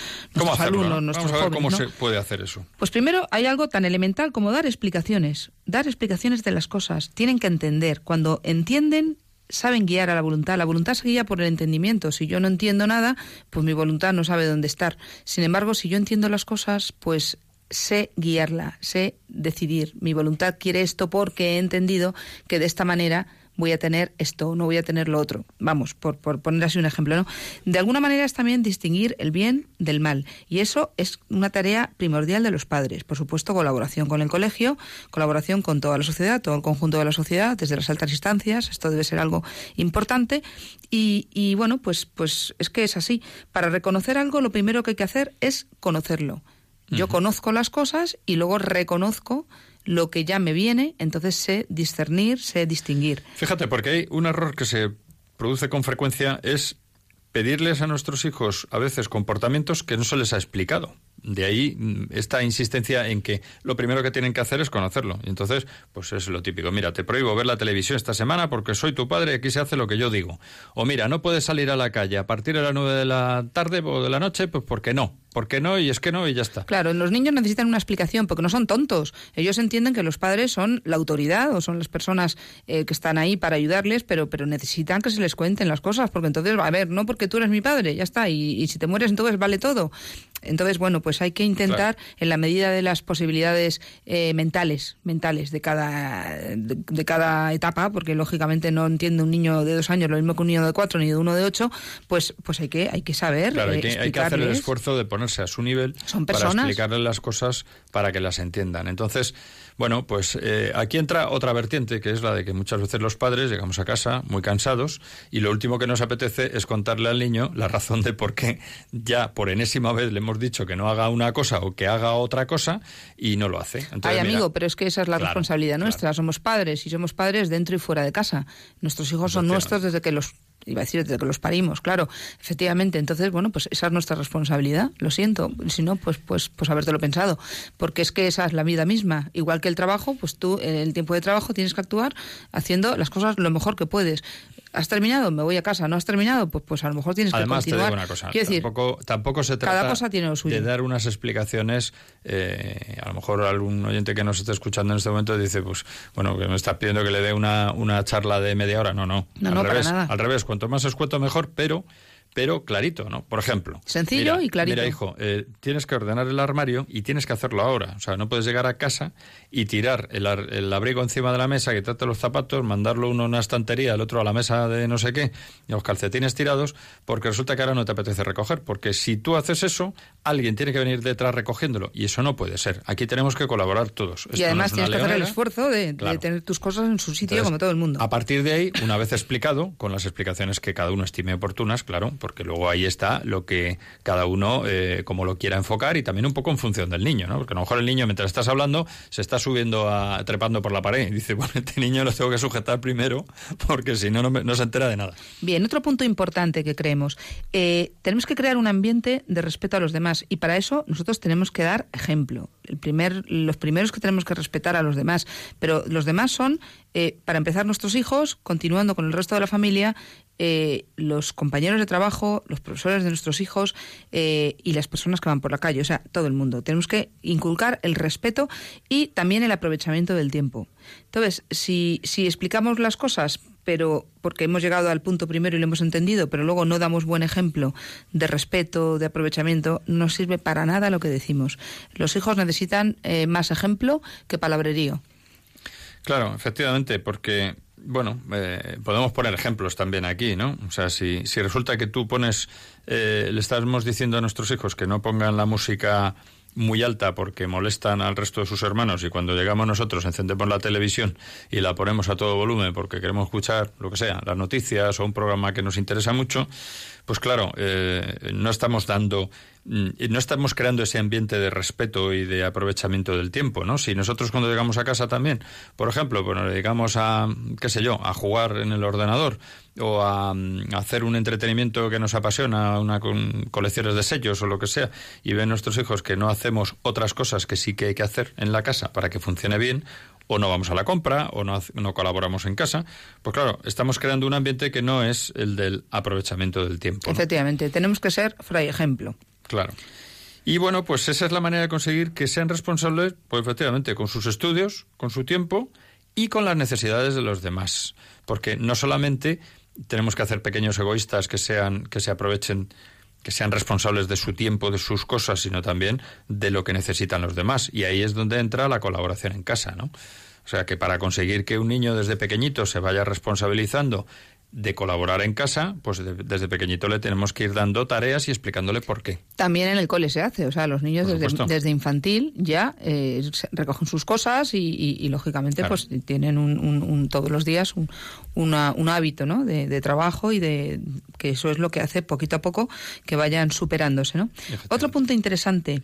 nuestros hacerlo? alumnos, no? nuestros Vamos a ver jóvenes. cómo ¿no? se puede hacer eso. Pues primero hay algo tan elemental como dar explicaciones, dar explicaciones de las cosas. Tienen que entender. Cuando entienden, saben guiar a la voluntad. La voluntad se guía por el entendimiento. Si yo no entiendo nada, pues mi voluntad no sabe dónde estar. Sin embargo, si yo entiendo las cosas, pues sé guiarla, sé decidir. Mi voluntad quiere esto porque he entendido que de esta manera voy a tener esto, no voy a tener lo otro. Vamos, por, poner así un ejemplo, ¿no? De alguna manera es también distinguir el bien del mal. Y eso es una tarea primordial de los padres. Por supuesto, colaboración con el colegio, colaboración con toda la sociedad, todo el conjunto de la sociedad, desde las altas instancias. Esto debe ser algo importante. Y, y bueno, pues, pues es que es así. Para reconocer algo, lo primero que hay que hacer es conocerlo. Yo conozco las cosas y luego reconozco lo que ya me viene, entonces sé discernir, sé distinguir. Fíjate, porque hay un error que se produce con frecuencia es pedirles a nuestros hijos a veces comportamientos que no se les ha explicado. De ahí mm, esta insistencia en que lo primero que tienen que hacer es conocerlo. Y entonces, pues es lo típico. Mira, te prohíbo ver la televisión esta semana porque soy tu padre y aquí se hace lo que yo digo. O mira, no puedes salir a la calle a partir de las nueve de la tarde o de la noche, pues porque no. Porque no y es que no y ya está. Claro, los niños necesitan una explicación porque no son tontos. Ellos entienden que los padres son la autoridad o son las personas eh, que están ahí para ayudarles, pero, pero necesitan que se les cuenten las cosas porque entonces, a ver, no porque tú eres mi padre, ya está, y, y si te mueres entonces vale todo. Entonces, bueno, pues hay que intentar, en la medida de las posibilidades eh, mentales, mentales de cada, de, de cada etapa, porque lógicamente no entiende un niño de dos años lo mismo que un niño de cuatro ni de uno de ocho, pues, pues hay que, hay que saber. Claro, hay que, hay que hacer el esfuerzo de ponerse a su nivel Son para explicarles las cosas para que las entiendan. Entonces, bueno, pues eh, aquí entra otra vertiente, que es la de que muchas veces los padres llegamos a casa muy cansados y lo último que nos apetece es contarle al niño la razón de por qué ya por enésima vez le hemos dicho que no haga una cosa o que haga otra cosa y no lo hace. Entonces, Ay, mira, amigo, pero es que esa es la Claro, responsabilidad claro. nuestra. Somos padres y somos padres dentro y fuera de casa. Nuestros hijos son nuestros desde que los iba a decir desde que los parimos, claro, efectivamente. Entonces, bueno, pues esa es nuestra responsabilidad. Lo siento, si no, pues, pues, pues habértelo pensado, porque es que esa es la vida misma. Igual que el trabajo, pues tú en el tiempo de trabajo tienes que actuar haciendo las cosas lo mejor que puedes. ¿Has terminado? Me voy a casa. ¿No has terminado? Pues, pues a lo mejor tienes Además, que te continuar. digo una cosa, Quiero decir, tampoco, tampoco se cada trata cosa tiene lo suyo. de dar unas explicaciones, eh, a lo mejor algún oyente que nos esté escuchando en este momento dice, pues, bueno, que me está pidiendo que le dé una, una charla de media hora. No, no, No, al no, para revés, nada. al revés, cuanto más escueto mejor, pero pero clarito, ¿no? Por ejemplo. Sencillo mira, y clarito. Mira, hijo, eh, tienes que ordenar el armario y tienes que hacerlo ahora. O sea, no puedes llegar a casa y tirar el, ar- el abrigo encima de la mesa, quitarte los zapatos, mandarlo uno a una estantería, el otro a la mesa de no sé qué, y los calcetines tirados, porque resulta que ahora no te apetece recoger. Porque si tú haces eso, alguien tiene que venir detrás recogiéndolo y eso no puede ser. Aquí tenemos que colaborar todos. Y Esto además no tienes que hacer el esfuerzo de, tener tus cosas en su sitio Entonces, como todo el mundo. A partir de ahí, una vez explicado, con las explicaciones que cada uno estime oportunas, claro, porque luego ahí está lo que cada uno, eh, como lo quiera enfocar y también un poco en función del niño, ¿no? Porque a lo mejor el niño, mientras estás hablando, se está subiendo, a, trepando por la pared y dice, bueno, este niño lo tengo que sujetar primero porque si no, no, me- no se entera de nada. Bien, otro punto importante que creemos. eh, tenemos que crear un ambiente de respeto a los demás y para eso nosotros tenemos que dar ejemplo. El primer, los primeros que tenemos que respetar a los demás, pero los demás son, eh, para empezar, nuestros hijos, continuando con el resto de la familia, eh, los compañeros de trabajo, los profesores de nuestros hijos eh, y las personas que van por la calle, o sea, todo el mundo. Tenemos que inculcar el respeto y también el aprovechamiento del tiempo. Entonces, si, explicamos las cosas, pero porque hemos llegado al punto primero y lo hemos entendido, pero luego no damos buen ejemplo de respeto, de aprovechamiento, no sirve para nada lo que decimos. Los hijos necesitan eh, más ejemplo que palabrerío. Claro, efectivamente, porque, bueno, eh, podemos poner ejemplos también aquí, ¿no? O sea, si, si resulta que tú pones, eh, le estamos diciendo a nuestros hijos que no pongan la música muy alta porque molestan al resto de sus hermanos y cuando llegamos nosotros encendemos la televisión y la ponemos a todo volumen porque queremos escuchar lo que sea, las noticias o un programa que nos interesa mucho, pues claro, eh, no estamos dando, mm, no estamos creando ese ambiente de respeto y de aprovechamiento del tiempo, ¿no? Si nosotros cuando llegamos a casa también, por ejemplo, nos dedicamos a, qué sé yo, a jugar en el ordenador o a, mm, hacer un entretenimiento que nos apasiona, una con colecciones de sellos o lo que sea, y ven nuestros hijos que no hacemos otras cosas que sí que hay que hacer en la casa para que funcione bien, o no vamos a la compra, o no, no colaboramos en casa, pues claro, estamos creando un ambiente que no es el del aprovechamiento del tiempo. ¿no? Efectivamente, tenemos que ser fray ejemplo. Claro. Y bueno, pues esa es la manera de conseguir que sean responsables, pues efectivamente, con sus estudios, con su tiempo y con las necesidades de los demás. Porque no solamente tenemos que hacer pequeños egoístas que sean, que se aprovechen, que sean responsables de su tiempo, de sus cosas, sino también de lo que necesitan los demás. Y ahí es donde entra la colaboración en casa, ¿no? O sea que para conseguir que un niño desde pequeñito se vaya responsabilizando de colaborar en casa, pues de- desde pequeñito le tenemos que ir dando tareas y explicándole por qué. También en el cole se hace, o sea, los niños desde, desde infantil ya eh, recogen sus cosas y, y- y, lógicamente Claro. pues tienen un, un- un- todos los días un, una- un hábito ¿no? de, de trabajo y de que eso es lo que hace poquito a poco que vayan superándose. ¿no? Otro punto interesante,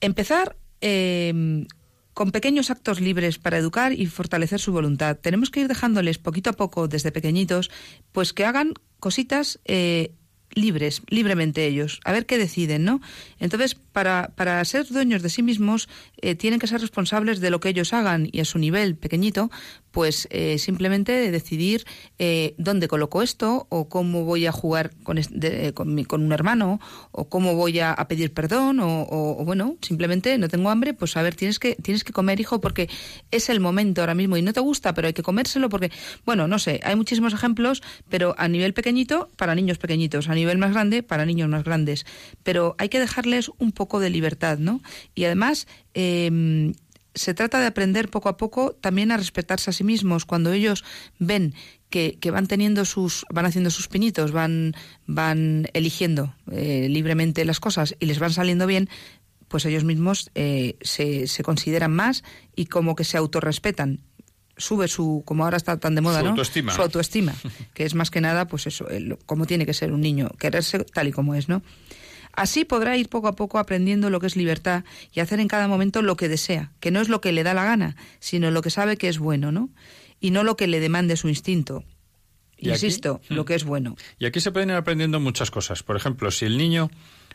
empezar eh, con pequeños actos libres para educar y fortalecer su voluntad. Tenemos que ir dejándoles poquito a poco, desde pequeñitos, pues que hagan cositas eh, libres, libremente ellos, a ver qué deciden, ¿no? Entonces, para, para ser dueños de sí mismos, eh, tienen que ser responsables de lo que ellos hagan y a su nivel pequeñito, pues eh, simplemente decidir eh, dónde coloco esto o cómo voy a jugar con, con, mi- con un hermano o cómo voy a, a pedir perdón o, o- o, bueno, simplemente no tengo hambre, pues a ver, tienes que, tienes que comer, hijo, porque es el momento ahora mismo y no te gusta, pero hay que comérselo porque, bueno, no sé, hay muchísimos ejemplos, pero a nivel pequeñito, para niños pequeñitos, a nivel más grande, para niños más grandes. Pero hay que dejarles un poco de libertad, ¿no? Y además, eh, se trata de aprender poco a poco también a respetarse a sí mismos. Cuando ellos ven que, que van teniendo sus, van haciendo sus pinitos, van, van eligiendo eh, libremente las cosas y les van saliendo bien, pues ellos mismos eh, se, se consideran más y como que se autorrespetan. Sube su, como ahora está tan de moda, Su ¿no? autoestima, Su autoestima, que es más que nada, pues eso, el- como tiene que ser un niño, quererse tal y como es, ¿no? Así podrá ir poco a poco aprendiendo lo que es libertad y hacer en cada momento lo que desea, que no es lo que le da la gana, sino lo que sabe que es bueno, ¿no? Y no lo que le demande su instinto. Y Insisto, lo que es bueno. Y aquí se pueden ir aprendiendo muchas cosas. Por ejemplo, si el niño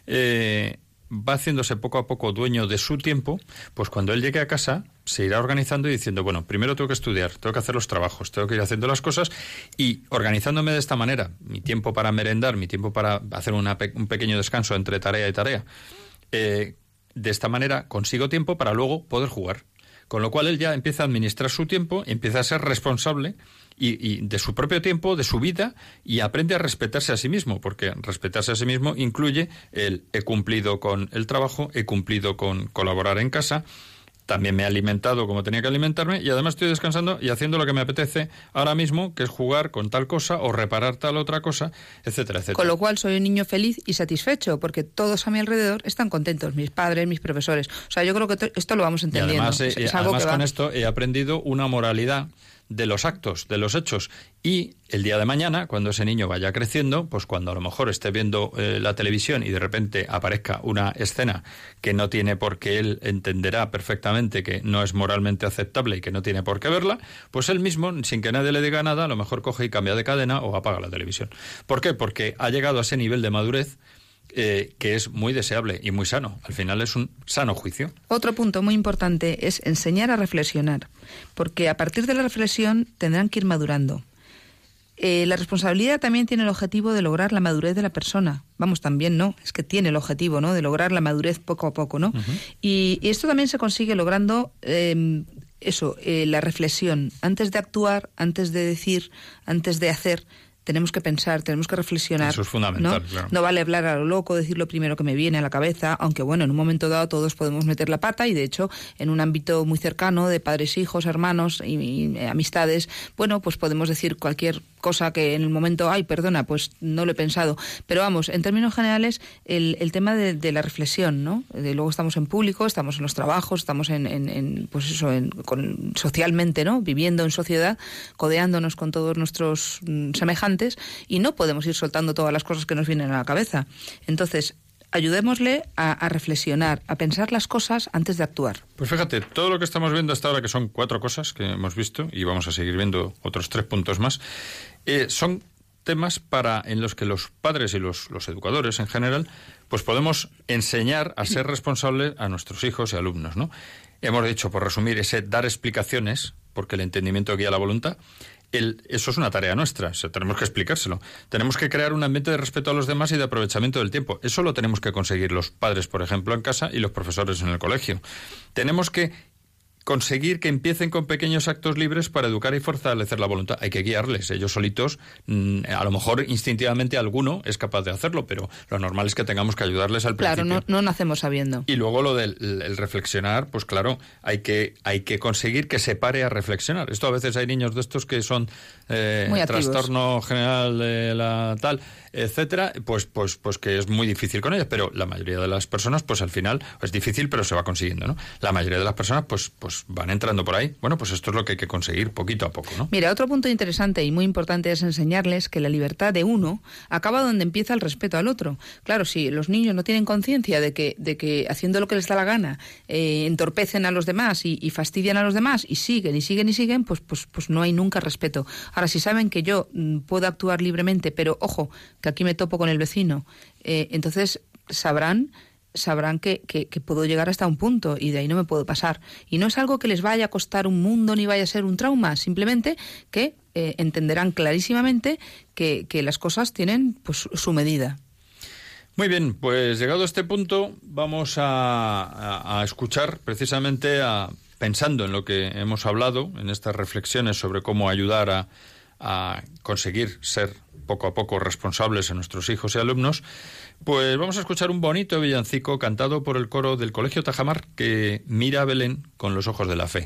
eh, va haciéndose poco a poco dueño de su tiempo, pues cuando él llegue a casa se irá organizando y diciendo, bueno, primero tengo que estudiar, tengo que hacer los trabajos, tengo que ir haciendo las cosas y organizándome de esta manera, mi tiempo para merendar, mi tiempo para hacer una un pequeño descanso entre tarea y tarea. eh, de esta manera consigo tiempo para luego poder jugar. Con lo cual él ya empieza a administrar su tiempo, empieza a ser responsable y, y de su propio tiempo, de su vida, y aprende a respetarse a sí mismo, porque respetarse a sí mismo incluye el he cumplido con el trabajo, he cumplido con colaborar en casa, también me he alimentado como tenía que alimentarme y además estoy descansando y haciendo lo que me apetece ahora mismo, que es jugar con tal cosa o reparar tal otra cosa, etcétera, etcétera. Con lo cual soy un niño feliz y satisfecho, porque todos a mi alrededor están contentos, mis padres, mis profesores. O sea, yo creo que to- esto lo vamos Y entendiendo. además, eh, Es- es algo además va- con esto he aprendido una moralidad de los actos, de los hechos. Y el día de mañana, cuando ese niño vaya creciendo, pues cuando a lo mejor esté viendo eh, la televisión y de repente aparezca una escena que no tiene por qué él entenderá perfectamente que no es moralmente aceptable y que no tiene por qué verla, pues él mismo, sin que nadie le diga nada, a lo mejor coge y cambia de cadena o apaga la televisión. ¿Por qué? Porque ha llegado a ese nivel de madurez eh, que es muy deseable y muy sano. Al final es un sano juicio. Otro punto muy importante es enseñar a reflexionar, porque a partir de la reflexión tendrán que ir madurando. Eh, la responsabilidad también tiene el objetivo de lograr la madurez de la persona. Vamos, también no, es que tiene el objetivo, ¿no? De lograr la madurez poco a poco, ¿no? y, y esto también se consigue logrando eh, eso, eh, la reflexión. Antes de actuar, antes de decir, antes de hacer, tenemos que pensar, tenemos que reflexionar. Eso es fundamental, ¿no? claro. No vale hablar a lo loco, decir lo primero que me viene a la cabeza, aunque bueno, en un momento dado todos podemos meter la pata y de hecho en un ámbito muy cercano de padres, hijos, hermanos y, y, eh, amistades, bueno, pues podemos decir cualquier cosa que en el momento, ay, perdona, pues no lo he pensado. Pero vamos, en términos generales, el, el tema de, de la reflexión, ¿no? De luego estamos en público, estamos en los trabajos, estamos en, en- en, pues eso, en- con- socialmente, ¿no? Viviendo en sociedad, codeándonos con todos nuestros mm, y no podemos ir soltando todas las cosas que nos vienen a la cabeza. Entonces, ayudémosle a, a reflexionar, a pensar las cosas antes de actuar. Pues fíjate, todo lo que estamos viendo hasta ahora, que son cuatro cosas que hemos visto, y vamos a seguir viendo otros tres puntos más, eh, son temas para en los que los padres y los, los educadores en general, pues podemos enseñar a ser responsables a nuestros hijos y alumnos, ¿no? Hemos dicho, por resumir, ese dar explicaciones, porque el entendimiento guía la voluntad. El- eso es una tarea nuestra, o sea, tenemos que explicárselo. Tenemos que crear un ambiente de respeto a los demás y de aprovechamiento del tiempo. Eso lo tenemos que conseguir los padres, por ejemplo, en casa y los profesores en el colegio. Tenemos que conseguir que empiecen con pequeños actos libres para educar y fortalecer la voluntad. Hay que guiarles. Ellos solitos, mm, a lo mejor instintivamente alguno es capaz de hacerlo, pero lo normal es que tengamos que ayudarles al Claro, principio. no, no nacemos sabiendo. Y luego lo del el- el reflexionar, pues claro, hay que, hay que conseguir que se pare a reflexionar. Esto a veces hay niños de estos que son eh, Muy trastorno general de la tal, etcétera, pues, pues, pues que es muy difícil con ellos. Pero la mayoría de las personas, pues al final es difícil, pero se va consiguiendo, ¿no? La mayoría de las personas, pues, pues van entrando por ahí. Bueno, pues esto es lo que hay que conseguir poquito a poco, ¿no? Mira, otro punto interesante y muy importante es enseñarles que la libertad de uno acaba donde empieza el respeto al otro. Claro, si los niños no tienen conciencia de que, de que haciendo lo que les da la gana eh, entorpecen a los demás y, y fastidian a los demás y siguen y siguen y siguen, pues, pues, pues no hay nunca respeto. Ahora, si saben que yo mm, puedo actuar libremente, pero ojo, que aquí me topo con el vecino, eh, entonces sabrán sabrán que, que, puedo llegar hasta un punto y de ahí no me puedo pasar. Y no es algo que les vaya a costar un mundo ni vaya a ser un trauma, simplemente que eh, entenderán clarísimamente que, que las cosas tienen pues su medida. Muy bien, pues llegado a este punto vamos a, a- a escuchar precisamente a, pensando en lo que hemos hablado, en estas reflexiones sobre cómo ayudar a, a conseguir ser poco a poco responsables a nuestros hijos y alumnos, pues vamos a escuchar un bonito villancico cantado por el coro del Colegio Tajamar que mira a Belén con los ojos de la fe.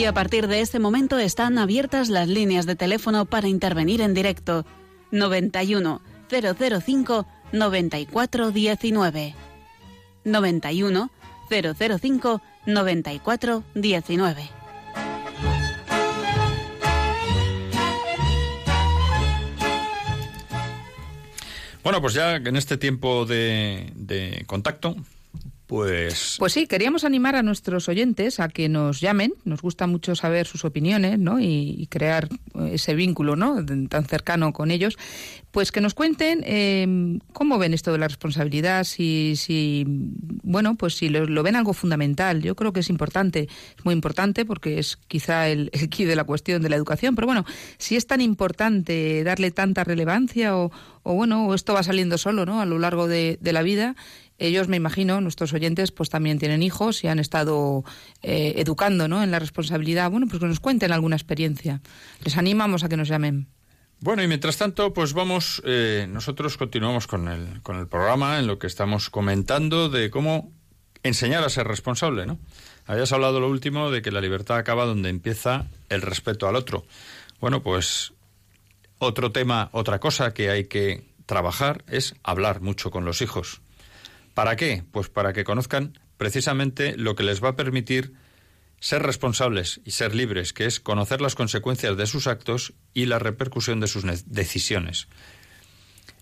Y a partir de este momento están abiertas las líneas de teléfono para intervenir en directo. 91 005 94 19. 91 005 94 19. Bueno, pues ya en este tiempo de, de contacto, pues... Pues sí, queríamos animar a nuestros oyentes a que nos llamen. Nos gusta mucho saber sus opiniones, ¿no? Y, y crear eh, ese vínculo, ¿no? Tan cercano con ellos. Pues que nos cuenten eh, cómo ven esto de la responsabilidad, si, si bueno, pues si lo, lo ven algo fundamental. Yo creo que es importante, es muy importante porque es quizá el, el quid de la cuestión de la educación. Pero bueno, si es tan importante darle tanta relevancia o, o bueno, esto va saliendo solo, ¿no? A lo largo de la vida. Ellos, me imagino, nuestros oyentes, pues también tienen hijos y han estado eh, educando, ¿no? En la responsabilidad. Bueno, pues que nos cuenten alguna experiencia. Les animamos a que nos llamen. Bueno, y mientras tanto, pues vamos, eh, nosotros continuamos con el, con el programa en lo que estamos comentando de cómo enseñar a ser responsable, ¿no? Habías hablado lo último de que la libertad acaba donde empieza el respeto al otro. Bueno, pues otro tema, otra cosa que hay que trabajar es hablar mucho con los hijos. ¿Para qué? Pues para que conozcan precisamente lo que les va a permitir ser responsables y ser libres, que es conocer las consecuencias de sus actos y la repercusión de sus ne- decisiones.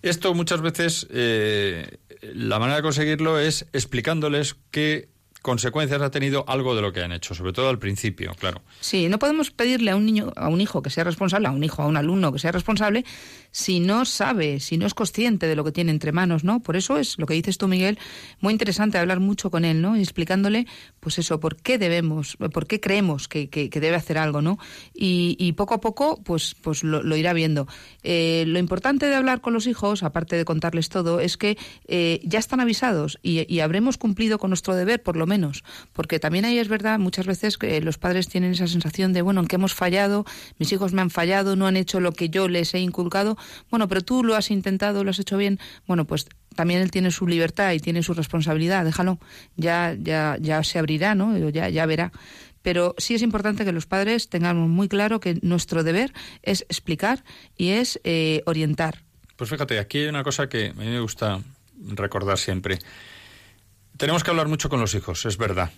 Esto muchas veces, eh, la manera de conseguirlo es explicándoles qué consecuencias ha tenido algo de lo que han hecho, sobre todo al principio, claro. Sí, no podemos pedirle a un niño, a un hijo que sea responsable, a un hijo, a un alumno que sea responsable, si no sabe, si no es consciente de lo que tiene entre manos, ¿no? Por eso es lo que dices tú, Miguel, muy interesante hablar mucho con él, ¿no? Y explicándole, pues eso, por qué debemos, por qué creemos que, que- debe hacer algo, ¿no? Y, y poco a poco, pues, pues lo, lo irá viendo. Eh, lo importante de hablar con los hijos, aparte de contarles todo, es que eh, ya están avisados y, y habremos cumplido con nuestro deber, por lo menos. Porque también ahí es verdad, muchas veces que los padres tienen esa sensación de, bueno, en que hemos fallado, mis hijos me han fallado, no han hecho lo que yo les he inculcado. Bueno, pero tú lo has intentado, lo has hecho bien. Bueno, pues también él tiene su libertad y tiene su responsabilidad, déjalo. Ya, ya, ya se abrirá, ¿no? Ya, ya verá. Pero sí es importante que los padres tengamos muy claro que nuestro deber es explicar y es eh, orientar. Pues fíjate, aquí hay una cosa que a mí me gusta recordar siempre. Tenemos que hablar mucho con los hijos, es verdad,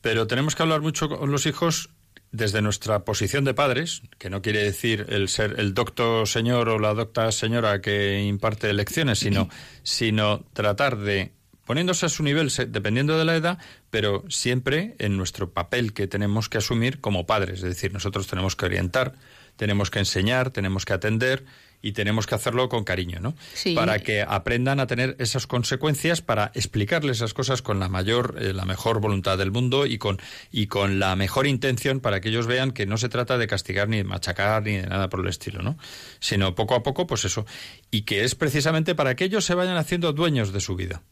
pero tenemos que hablar mucho con los hijos desde nuestra posición de padres, que no quiere decir el ser el doctor señor o la docta señora que imparte lecciones, sino, sino tratar de poniéndose a su nivel dependiendo de la edad, pero siempre en nuestro papel que tenemos que asumir como padres, es decir, nosotros tenemos que orientar, tenemos que enseñar, tenemos que atender y tenemos que hacerlo con cariño, ¿no? Sí. Para que aprendan a tener esas consecuencias, para explicarles esas cosas con la mayor, eh, la mejor voluntad del mundo y con y con la mejor intención para que ellos vean que no se trata de castigar ni de machacar ni de nada por el estilo, ¿no? Sino poco a poco, pues eso, y que es precisamente para que ellos se vayan haciendo dueños de su vida.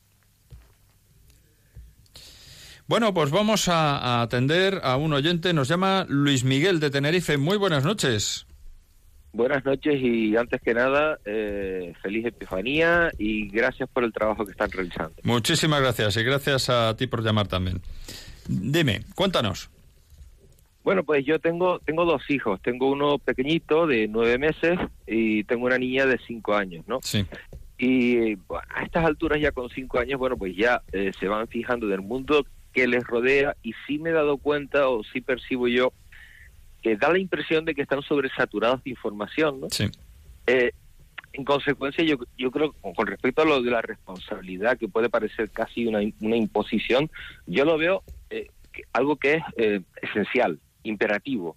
Bueno, pues vamos a, a atender a un oyente. Nos llama Luis Miguel de Tenerife. Muy buenas noches. Buenas noches y antes que nada, eh, feliz Epifanía y gracias por el trabajo que están realizando. Muchísimas gracias y gracias a ti por llamar también. Dime, cuéntanos. Bueno, pues yo tengo tengo dos hijos. Tengo uno pequeñito de nueve meses y tengo una niña de cinco años, ¿no? Sí. Y bueno, a estas alturas ya con cinco años, bueno, pues ya eh, se van fijando del mundo que les rodea y sí me he dado cuenta o sí percibo yo que da la impresión de que están sobresaturados de información, ¿no? Sí. Eh, en consecuencia, yo, yo creo, con respecto a lo de la responsabilidad, que puede parecer casi una, una imposición, yo lo veo eh, que- algo que es eh, esencial, imperativo.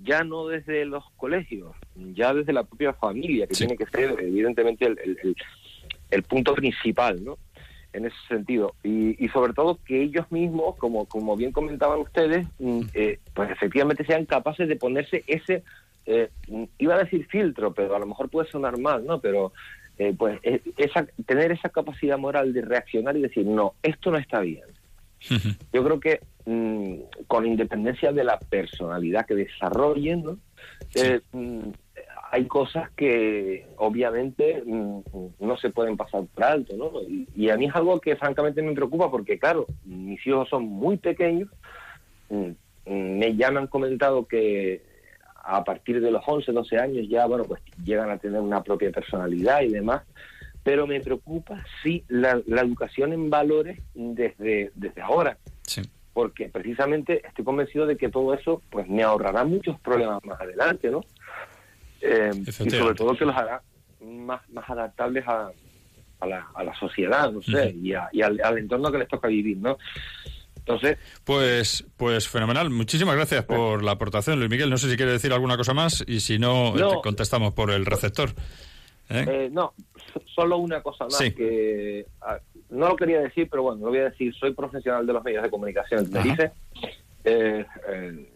Ya no desde los colegios, ya desde la propia familia, que Sí. tiene que ser evidentemente el, el- el- el punto principal, ¿no? En ese sentido. Y, y sobre todo que ellos mismos, como, como bien comentaban ustedes, mm, eh, pues efectivamente sean capaces de ponerse ese, eh, iba a decir filtro, pero a lo mejor puede sonar mal, ¿no? Pero eh, pues eh, esa, tener esa capacidad moral de reaccionar y decir, no, esto no está bien. Yo creo que mm, con independencia de la personalidad que desarrollen, ¿no? Eh, mm, hay cosas que obviamente mm, no se pueden pasar por alto, ¿no? Y, y a mí es algo que francamente me preocupa porque, claro, mis hijos son muy pequeños, mm, me ya me han comentado que a partir de los 11, 12 años ya, bueno, pues llegan a tener una propia personalidad y demás, pero me preocupa, sí, la, la educación en valores desde, desde ahora Sí. porque precisamente estoy convencido de que todo eso pues me ahorrará muchos problemas más adelante, ¿no? Eh, y sobre todo que los hará más, más adaptables a, a, la, a la sociedad, no sé, y, a- y al, al entorno que les toca vivir, ¿no? Entonces, Pues, pues fenomenal. Muchísimas gracias por la aportación, Luis Miguel. No sé si quiere decir alguna cosa más y si no, No. te contestamos por el receptor. ¿Eh? eh, no, so- solo una cosa más Sí. que ah, no lo quería decir, pero bueno, lo voy a decir. Soy profesional de los medios de comunicación. Eh, eh,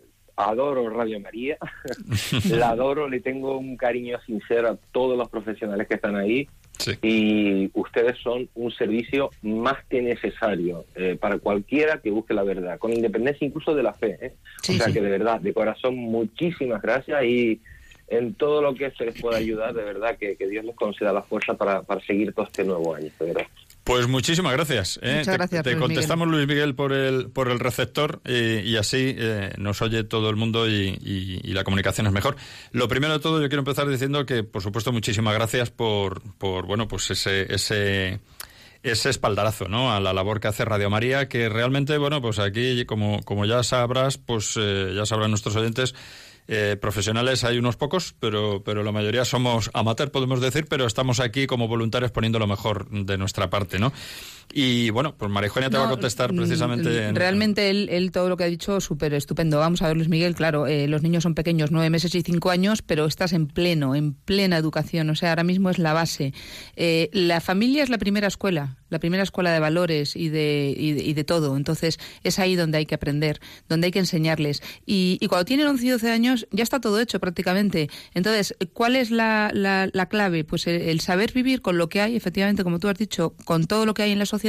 adoro Radio María. la adoro, le tengo un cariño sincero a todos los profesionales que están ahí. Sí. Y ustedes son un servicio más que necesario eh, para cualquiera que busque la verdad, con independencia incluso de la fe. ¿eh? Sí, o sea sí. que de verdad, de corazón, muchísimas gracias y en todo lo que se les pueda ayudar, de verdad que, que Dios les conceda la fuerza para, para seguir todo este nuevo año. De verdad. Pues muchísimas gracias. ¿eh? Muchas te, gracias, te Luis contestamos, Luis Miguel, por el, por el receptor eh, y así eh, nos oye todo el mundo y, y- y la comunicación es mejor. Lo primero de todo, yo quiero empezar diciendo que, por supuesto, muchísimas gracias por, por bueno, pues ese, ese, ese espaldarazo, ¿no? A la labor que hace Radio María, que realmente, bueno, pues aquí, como, como ya sabrás, pues eh, ya sabrán nuestros oyentes, eh, profesionales hay unos pocos, pero, pero la mayoría somos amateur, podemos decir, pero estamos aquí como voluntarios poniendo lo mejor de nuestra parte, ¿no? Y bueno, pues María Eugenia te va a contestar mm, precisamente. en- Realmente él, él todo lo que ha dicho súper estupendo. Vamos a ver, Luis Miguel, claro, eh, los niños son pequeños, nueve meses y cinco años, pero estás en pleno, en plena educación. O sea, ahora mismo es la base. Eh, la familia es la primera escuela, la primera escuela de valores y de, y de, y de todo. Entonces, es ahí donde hay que aprender, donde hay que enseñarles. Y, y cuando tienen 11 y 12 años, ya está todo hecho prácticamente. Entonces, ¿cuál es la, la, la clave? Pues el, el saber vivir con lo que hay, efectivamente, como tú has dicho, con todo lo que hay en la sociedad,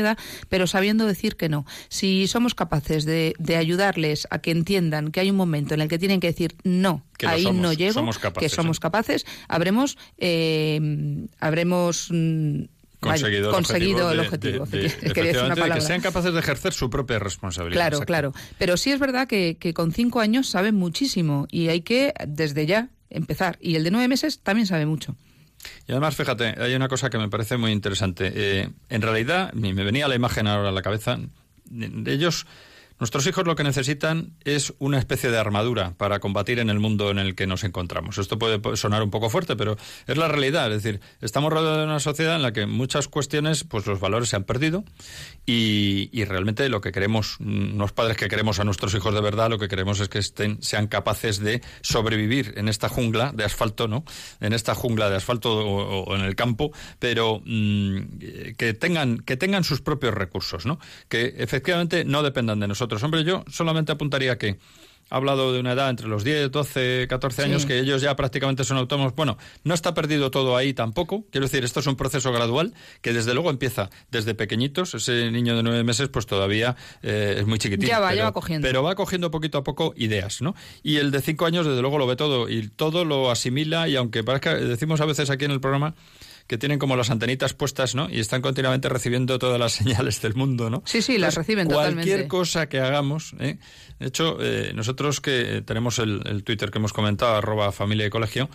pero sabiendo decir que no. Si somos capaces de, de ayudarles a que entiendan que hay un momento en el que tienen que decir no, Que ahí somos, no llego, somos capaces, que somos ¿eh? capaces, habremos, eh, habremos mm, conseguido el conseguido objetivo. el objetivo. de- de- que una palabra. sean capaces de ejercer su propia responsabilidad. Claro, exacto. claro. Pero sí es verdad que, que con cinco años saben muchísimo y hay que, desde ya, empezar. Y el de nueve meses también sabe mucho. Y además, fíjate, hay una cosa que me parece muy interesante. Eh, en realidad, me venía la imagen ahora a la cabeza, ellos, nuestros hijos lo que necesitan es una especie de armadura para combatir en el mundo en el que nos encontramos. Esto puede sonar un poco fuerte, pero es la realidad. Es decir, estamos rodeados de una sociedad en la que muchas cuestiones, pues los valores se han perdido y, y realmente lo que queremos, mm, los padres que queremos a nuestros hijos de verdad, lo que queremos es que estén, sean capaces de sobrevivir en esta jungla de asfalto, ¿no? En esta jungla de asfalto o, o en el campo, pero mm, eh, que tengan que tengan sus propios recursos, ¿no? Que efectivamente no dependan de nosotros. Hombre, yo solamente apuntaría que ha hablado de una edad entre los 10, 12, 14 años Sí. que ellos ya prácticamente son autónomos. Bueno, no está perdido todo ahí tampoco. Quiero decir, esto es un proceso gradual que desde luego empieza desde pequeñitos. Ese niño de nueve meses pues todavía eh, es muy chiquitín. Ya va, ya pero, va cogiendo. Pero va cogiendo poquito a poco ideas, ¿no? Y el de cinco años desde luego lo ve todo y todo lo asimila y aunque parezca, decimos a veces aquí en el programa que tienen como las antenitas puestas, ¿no? Y están continuamente recibiendo todas las señales del mundo, ¿no? Sí, sí, las reciben Cualquier totalmente. cosa que hagamos, ¿eh? De hecho, eh, nosotros que tenemos el, el Twitter que hemos comentado, arroba familia y colegio,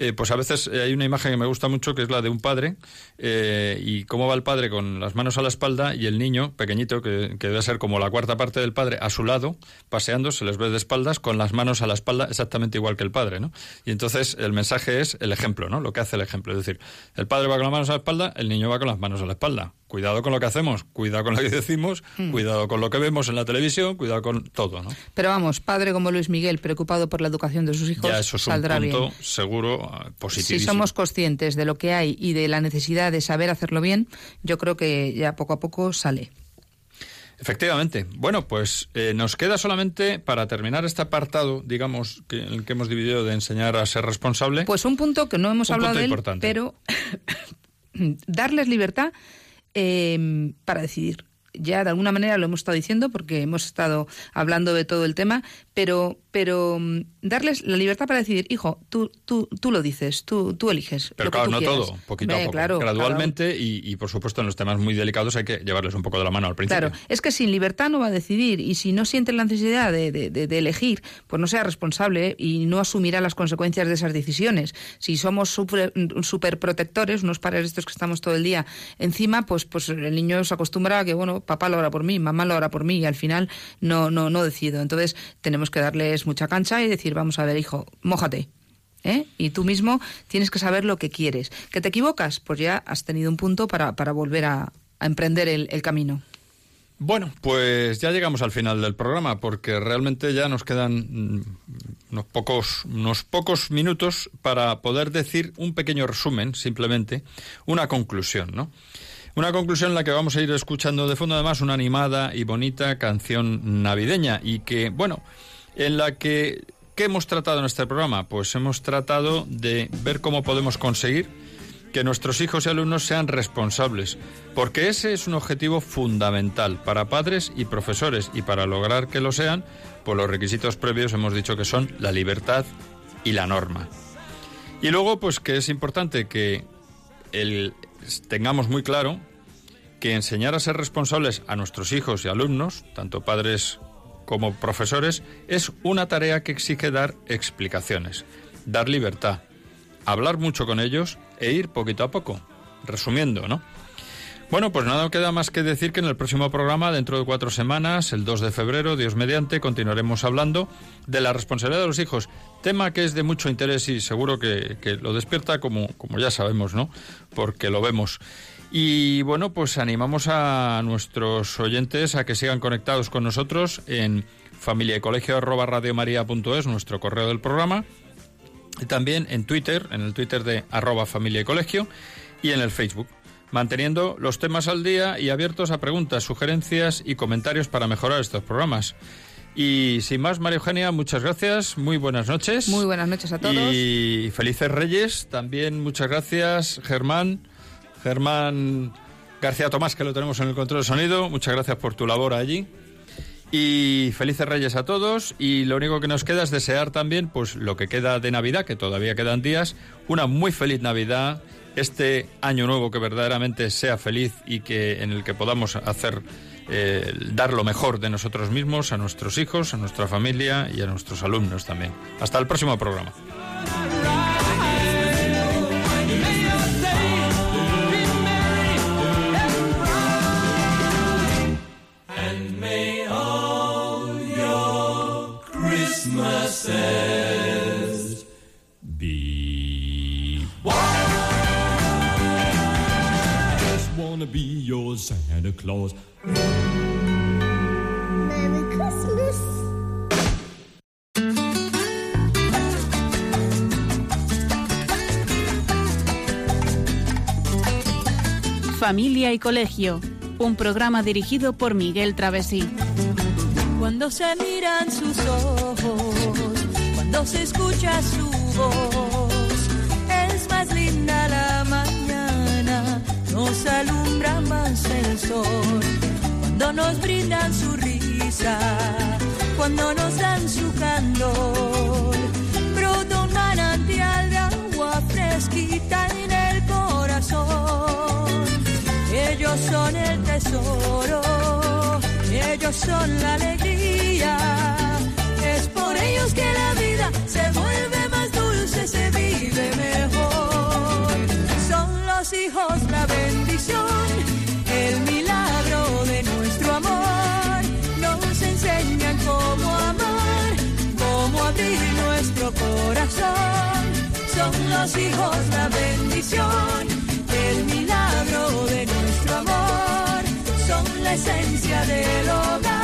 eh, pues a veces eh, hay una imagen que me gusta mucho que es la de un padre eh, y cómo va el padre con las manos a la espalda y el niño pequeñito, que, que debe ser como la cuarta parte del padre, a su lado, paseando, se les ve de espaldas con las manos a la espalda exactamente igual que el padre, ¿no? Y entonces el mensaje es el ejemplo, ¿no? Lo que hace el ejemplo. Es decir, el padre va con las manos a la espalda, el niño va con las manos a la espalda. Cuidado con lo que hacemos, cuidado con lo que decimos, Mm. cuidado con lo que vemos en la televisión, cuidado con todo, ¿no? Pero vamos, padre como Luis Miguel, preocupado por la educación de sus hijos, Ya eso es un saldrá punto bien. seguro ah, Si somos conscientes de lo que hay y de la necesidad de saber hacerlo bien, yo creo que ya poco a poco sale. Efectivamente. Bueno, pues eh, nos queda solamente para terminar este apartado, digamos, que, en el que hemos dividido de enseñar a ser responsable. Pues un punto que no hemos Un hablado de él, importante. pero darles libertad eh, para decidir. Ya de alguna manera lo hemos estado diciendo porque hemos estado hablando de todo el tema, pero, pero mm, darles la libertad para decidir, hijo, tú, tú, tú lo dices, tú, tú eliges. Pero lo que claro, tú no quieras". todo, poquito a poco, claro, gradualmente y, y, por supuesto en los temas muy delicados hay que llevarles un poco de la mano al principio. Claro, es que sin libertad no va a decidir y si no siente la necesidad de, de- de- de elegir, pues no sea responsable y no asumirá las consecuencias de esas decisiones. Si somos súper super protectores, unos padres estos que estamos todo el día encima, pues, pues el niño se acostumbra a que, bueno, papá lo hará por mí, mamá lo hará por mí y al final no, no, no decido. Entonces tenemos que darles mucha cancha y decir, vamos a ver, hijo, mójate. ¿eh? Y tú mismo tienes que saber lo que quieres. ¿Que te equivocas? Pues ya has tenido un punto para, para volver a, a emprender el- el camino. Bueno, pues ya llegamos al final del programa porque realmente ya nos quedan mm, unos pocos, unos pocos minutos para poder decir un pequeño resumen, simplemente, una conclusión, ¿no? Una conclusión en la que vamos a ir escuchando de fondo además una animada y bonita canción navideña y que, bueno, en la que ¿qué hemos tratado en este programa? Pues hemos tratado de ver cómo podemos conseguir que nuestros hijos y alumnos sean responsables, porque ese es un objetivo fundamental para padres y profesores y para lograr que lo sean, pues los requisitos previos hemos dicho que son la libertad y la norma. Y luego, pues que es importante que el- tengamos muy claro que enseñar a ser responsables a nuestros hijos y alumnos, tanto padres como profesores, es una tarea que exige dar explicaciones, dar libertad, hablar mucho con ellos e ir poquito a poco. Resumiendo, ¿no? Bueno, pues nada queda más que decir que en el próximo programa, dentro de cuatro semanas, el 2 de febrero, Dios mediante, continuaremos hablando de la responsabilidad de los hijos, tema que es de mucho interés y seguro que, que lo despierta como, como ya sabemos, ¿no? Porque lo vemos. Y bueno, pues animamos a nuestros oyentes a que sigan conectados con nosotros en familia y colegio radiomaria.es, nuestro correo del programa, y también en Twitter, en el Twitter de arroba familia y colegio, y en el Facebook, manteniendo los temas al día y abiertos a preguntas, sugerencias y comentarios para mejorar estos programas. Y sin más, María Eugenia, muchas gracias, muy buenas noches. Muy buenas noches a todos. Y felices Reyes, también muchas gracias, Germán, Germán García Tomás, que lo tenemos en el control de sonido, muchas gracias por tu labor allí. Y felices Reyes a todos y lo único que nos queda es desear también pues lo que queda de Navidad, que todavía quedan días, una muy feliz Navidad, este año nuevo que verdaderamente sea feliz y que en el que podamos hacer eh, dar lo mejor de nosotros mismos a nuestros hijos, a nuestra familia y a nuestros alumnos también. Hasta el próximo programa. Merry Christmas. Familia y Colegio, un programa dirigido por Miguel Travesí. Cuando se miran sus ojos, cuando se escucha su voz, nos alumbra más el sol. Cuando nos brindan su risa, cuando nos dan su candor, brota un manantial de agua fresquita en el corazón. Ellos son el tesoro, ellos son la alegría. Es por ellos que la vida se vuelve más dulce, se vive mejor. Son los hijos el milagro de nuestro amor. Nos enseñan cómo amar, cómo abrir nuestro corazón. Son los hijos la bendición, el milagro de nuestro amor. esencia del hogar.